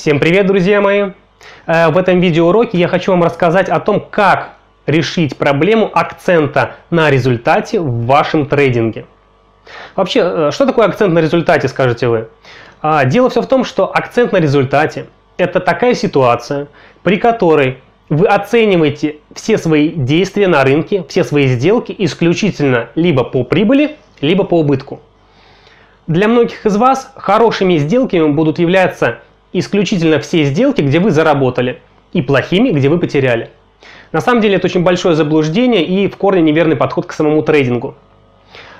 Всем привет, друзья мои! Э, в этом видеоуроке я хочу вам рассказать о том, как решить проблему акцента на результате в вашем трейдинге. Вообще, э, что такое акцент на результате, скажете вы? А, дело все в том, что акцент на результате – это такая ситуация, при которой вы оцениваете все свои действия на рынке, все свои сделки исключительно либо по прибыли, либо по убытку. Для многих из вас хорошими сделками будут являться исключительно все сделки, где вы заработали, и плохими, где вы потеряли. На самом деле это очень большое заблуждение и в корне неверный подход к самому трейдингу.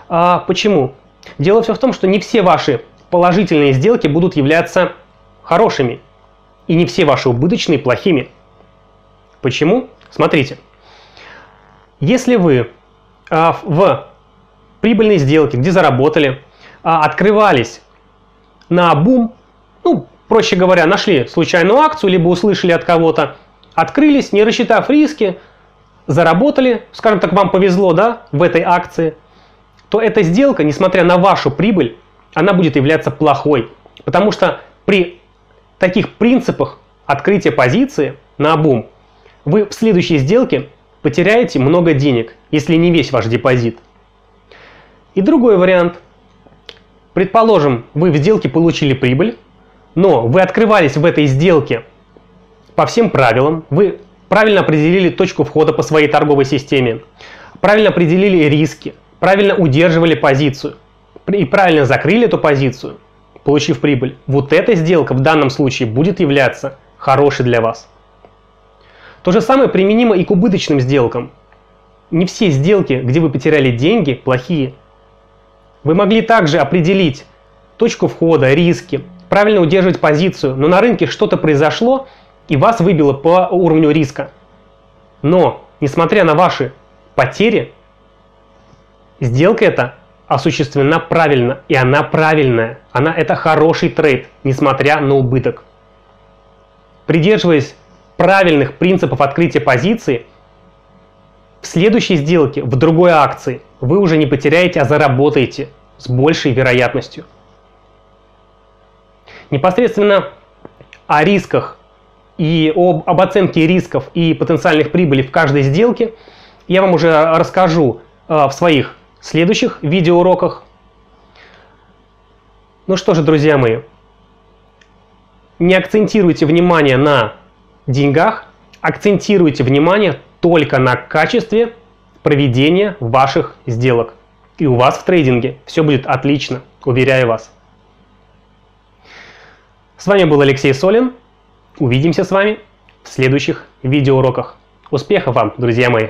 А почему? Дело все в том, что не все ваши положительные сделки будут являться хорошими, и не все ваши убыточные плохими. Почему? Смотрите. Если вы а, в прибыльной сделке, где заработали, а, открывались на бум, проще говоря, нашли случайную акцию, либо услышали от кого-то, открылись, не рассчитав риски, заработали, скажем так, вам повезло, да, в этой акции, то эта сделка, несмотря на вашу прибыль, она будет являться плохой. Потому что при таких принципах открытия позиции на бум вы в следующей сделке потеряете много денег, если не весь ваш депозит. И другой вариант. Предположим, вы в сделке получили прибыль, но вы открывались в этой сделке по всем правилам, вы правильно определили точку входа по своей торговой системе, правильно определили риски, правильно удерживали позицию и правильно закрыли эту позицию, получив прибыль. Вот эта сделка в данном случае будет являться хорошей для вас. То же самое применимо и к убыточным сделкам. Не все сделки, где вы потеряли деньги, плохие. Вы могли также определить точку входа, риски, правильно удерживать позицию, но на рынке что-то произошло и вас выбило по уровню риска. Но, несмотря на ваши потери, сделка эта осуществлена правильно, и она правильная. Она это хороший трейд, несмотря на убыток. Придерживаясь правильных принципов открытия позиции, в следующей сделке, в другой акции, вы уже не потеряете, а заработаете с большей вероятностью. Непосредственно о рисках и об, об оценке рисков и потенциальных прибылей в каждой сделке я вам уже расскажу э, в своих следующих видеоуроках. Ну что же, друзья мои, не акцентируйте внимание на деньгах, акцентируйте внимание только на качестве проведения ваших сделок. И у вас в трейдинге все будет отлично, уверяю вас. С вами был Алексей Солин. Увидимся с вами в следующих видеоуроках. Успехов вам, друзья мои!